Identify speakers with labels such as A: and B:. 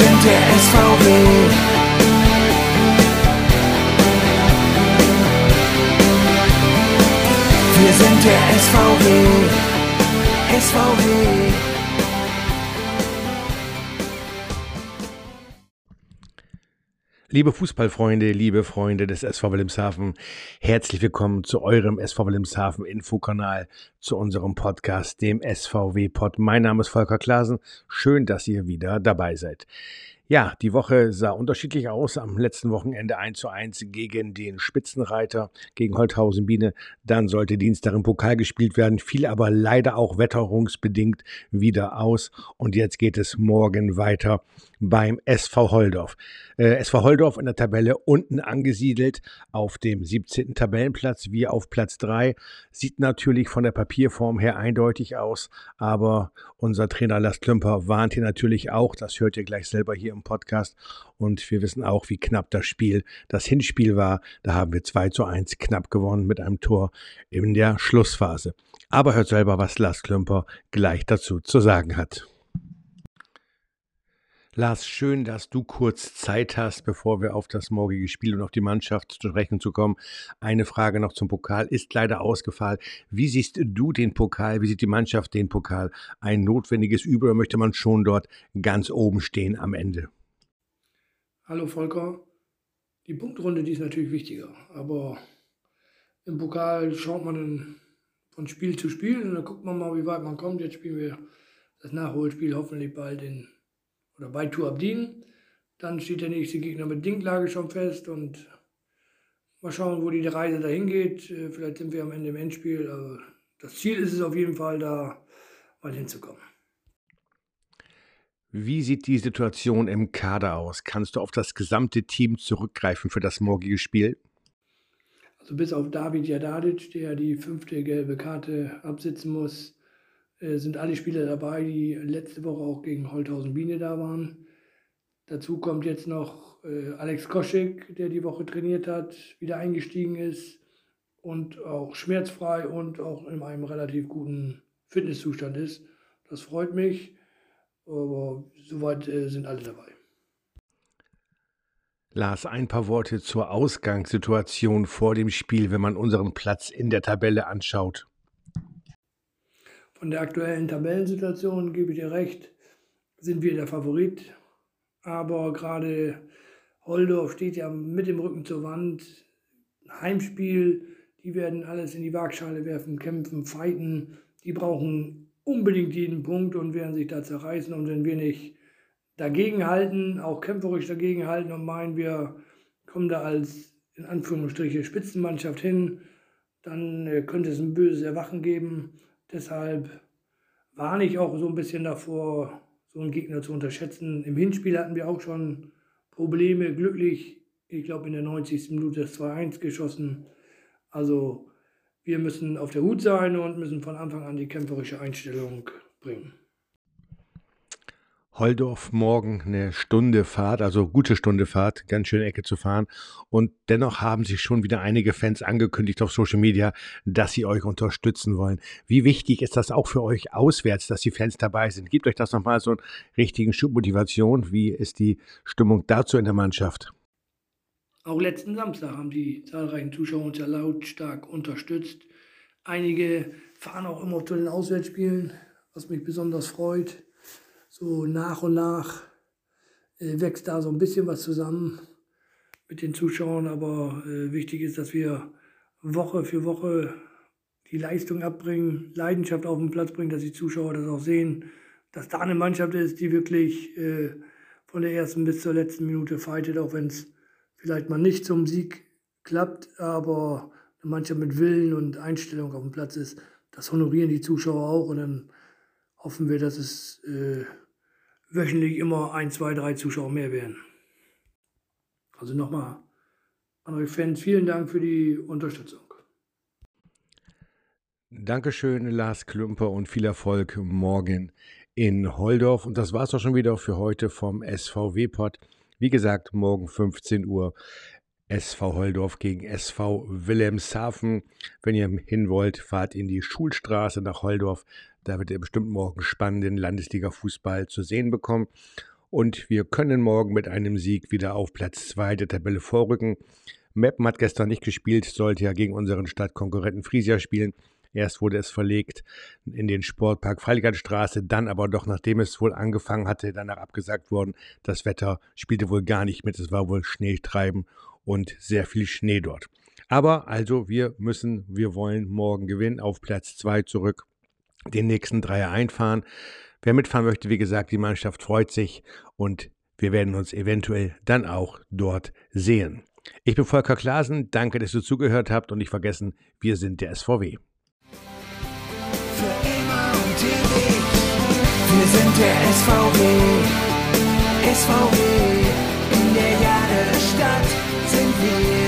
A: sind der SVW. Wir sind der SVW. SVW.
B: Liebe Fußballfreunde, liebe Freunde des SV Wilhelmshaven, herzlich willkommen zu eurem SV Wilhelmshaven Infokanal, zu unserem Podcast, dem SVW Pod. Mein Name ist Volker Klasen. Schön, dass ihr wieder dabei seid. Ja, die Woche sah unterschiedlich aus. Am letzten Wochenende 1 zu 1 gegen den Spitzenreiter, gegen Holthausen Biene. Dann sollte Dienstag im Pokal gespielt werden, fiel aber leider auch wetterungsbedingt wieder aus. Und jetzt geht es morgen weiter beim SV Holdorf. Äh, SV Holdorf in der Tabelle unten angesiedelt auf dem 17. Tabellenplatz, wie auf Platz 3. Sieht natürlich von der Papierform her eindeutig aus, aber unser Trainer Lars Klümper warnt hier natürlich auch, das hört ihr gleich selber hier im Podcast. Und wir wissen auch, wie knapp das Spiel, das Hinspiel war. Da haben wir 2 zu 1 knapp gewonnen mit einem Tor in der Schlussphase. Aber hört selber, was Lars Klümper gleich dazu zu sagen hat. Lars, schön, dass du kurz Zeit hast, bevor wir auf das morgige Spiel und auf die Mannschaft zu sprechen zu kommen. Eine Frage noch zum Pokal ist leider ausgefallen. Wie siehst du den Pokal? Wie sieht die Mannschaft den Pokal? Ein notwendiges Übel oder möchte man schon dort ganz oben stehen am Ende?
C: Hallo Volker. Die Punktrunde, die ist natürlich wichtiger, aber im Pokal schaut man von Spiel zu Spiel und dann guckt man mal, wie weit man kommt. Jetzt spielen wir das Nachholspiel hoffentlich bald in oder bei Tour Abdin. Dann steht der nächste Gegner mit Dinklage schon fest und mal schauen, wo die Reise dahin geht. Äh, vielleicht sind wir am Ende im Endspiel. Also das Ziel ist es auf jeden Fall, da mal hinzukommen.
B: Wie sieht die Situation im Kader aus? Kannst du auf das gesamte Team zurückgreifen für das morgige Spiel?
C: Also bis auf David Jadadic, der die fünfte gelbe Karte absitzen muss, sind alle Spieler dabei, die letzte Woche auch gegen Holthausen Biene da waren. Dazu kommt jetzt noch äh, Alex Koschek, der die Woche trainiert hat, wieder eingestiegen ist und auch schmerzfrei und auch in einem relativ guten Fitnesszustand ist. Das freut mich, aber soweit äh, sind alle dabei.
B: Lars, ein paar Worte zur Ausgangssituation vor dem Spiel, wenn man unseren Platz in der Tabelle anschaut.
C: Von der aktuellen Tabellensituation gebe ich dir recht, sind wir der Favorit. Aber gerade Holdorf steht ja mit dem Rücken zur Wand. Heimspiel, die werden alles in die Waagschale werfen, kämpfen, fighten. Die brauchen unbedingt jeden Punkt und werden sich da zerreißen. Und wenn wir nicht dagegenhalten, auch kämpferisch dagegenhalten und meinen, wir kommen da als in Anführungsstriche Spitzenmannschaft hin, dann äh, könnte es ein böses Erwachen geben. Deshalb warne ich auch so ein bisschen davor, so einen Gegner zu unterschätzen. Im Hinspiel hatten wir auch schon Probleme. Glücklich, ich glaube, in der 90. Minute das 2-1 geschossen. Also wir müssen auf der Hut sein und müssen von Anfang an die kämpferische Einstellung bringen.
B: Holdorf morgen eine Stunde Fahrt, also gute Stunde Fahrt, ganz schöne Ecke zu fahren. Und dennoch haben sich schon wieder einige Fans angekündigt auf Social Media, dass sie euch unterstützen wollen. Wie wichtig ist das auch für euch auswärts, dass die Fans dabei sind? Gebt euch das nochmal so einen richtigen Schub Motivation. Wie ist die Stimmung dazu in der Mannschaft?
C: Auch letzten Samstag haben die zahlreichen Zuschauer uns ja lautstark unterstützt. Einige fahren auch immer zu den Auswärtsspielen, was mich besonders freut so nach und nach äh, wächst da so ein bisschen was zusammen mit den Zuschauern, aber äh, wichtig ist, dass wir Woche für Woche die Leistung abbringen, Leidenschaft auf den Platz bringen, dass die Zuschauer das auch sehen, dass da eine Mannschaft ist, die wirklich äh, von der ersten bis zur letzten Minute fightet, auch wenn es vielleicht mal nicht zum Sieg klappt, aber eine Mannschaft mit Willen und Einstellung auf dem Platz ist. Das honorieren die Zuschauer auch und dann hoffen wir, dass es äh, wöchentlich immer ein, zwei, drei Zuschauer mehr werden. Also nochmal an euch Fans, vielen Dank für die Unterstützung.
B: Dankeschön, Lars Klümper, und viel Erfolg morgen in Holdorf. Und das war es auch schon wieder für heute vom SVW-Pod. Wie gesagt, morgen 15 Uhr SV Holdorf gegen SV Wilhelmshaven. Wenn ihr hin wollt, fahrt in die Schulstraße nach Holdorf. Da wird ihr bestimmt morgen spannenden Landesliga-Fußball zu sehen bekommen. und wir können morgen mit einem Sieg wieder auf Platz 2 der Tabelle vorrücken. Meppen hat gestern nicht gespielt, sollte ja gegen unseren Stadtkonkurrenten Friesia spielen. Erst wurde es verlegt in den Sportpark Freiligandstraße, dann aber doch, nachdem es wohl angefangen hatte, danach abgesagt worden. Das Wetter spielte wohl gar nicht mit, es war wohl Schneetreiben und sehr viel Schnee dort. Aber also wir müssen, wir wollen morgen gewinnen, auf Platz 2 zurück, den nächsten Dreier einfahren. Wer mitfahren möchte, wie gesagt, die Mannschaft freut sich und wir werden uns eventuell dann auch dort sehen. Ich bin Volker Klasen, danke, dass ihr zugehört habt und nicht vergessen, wir sind der SVW.
A: Für immer und ewig. Wir sind der SVW. SVW. In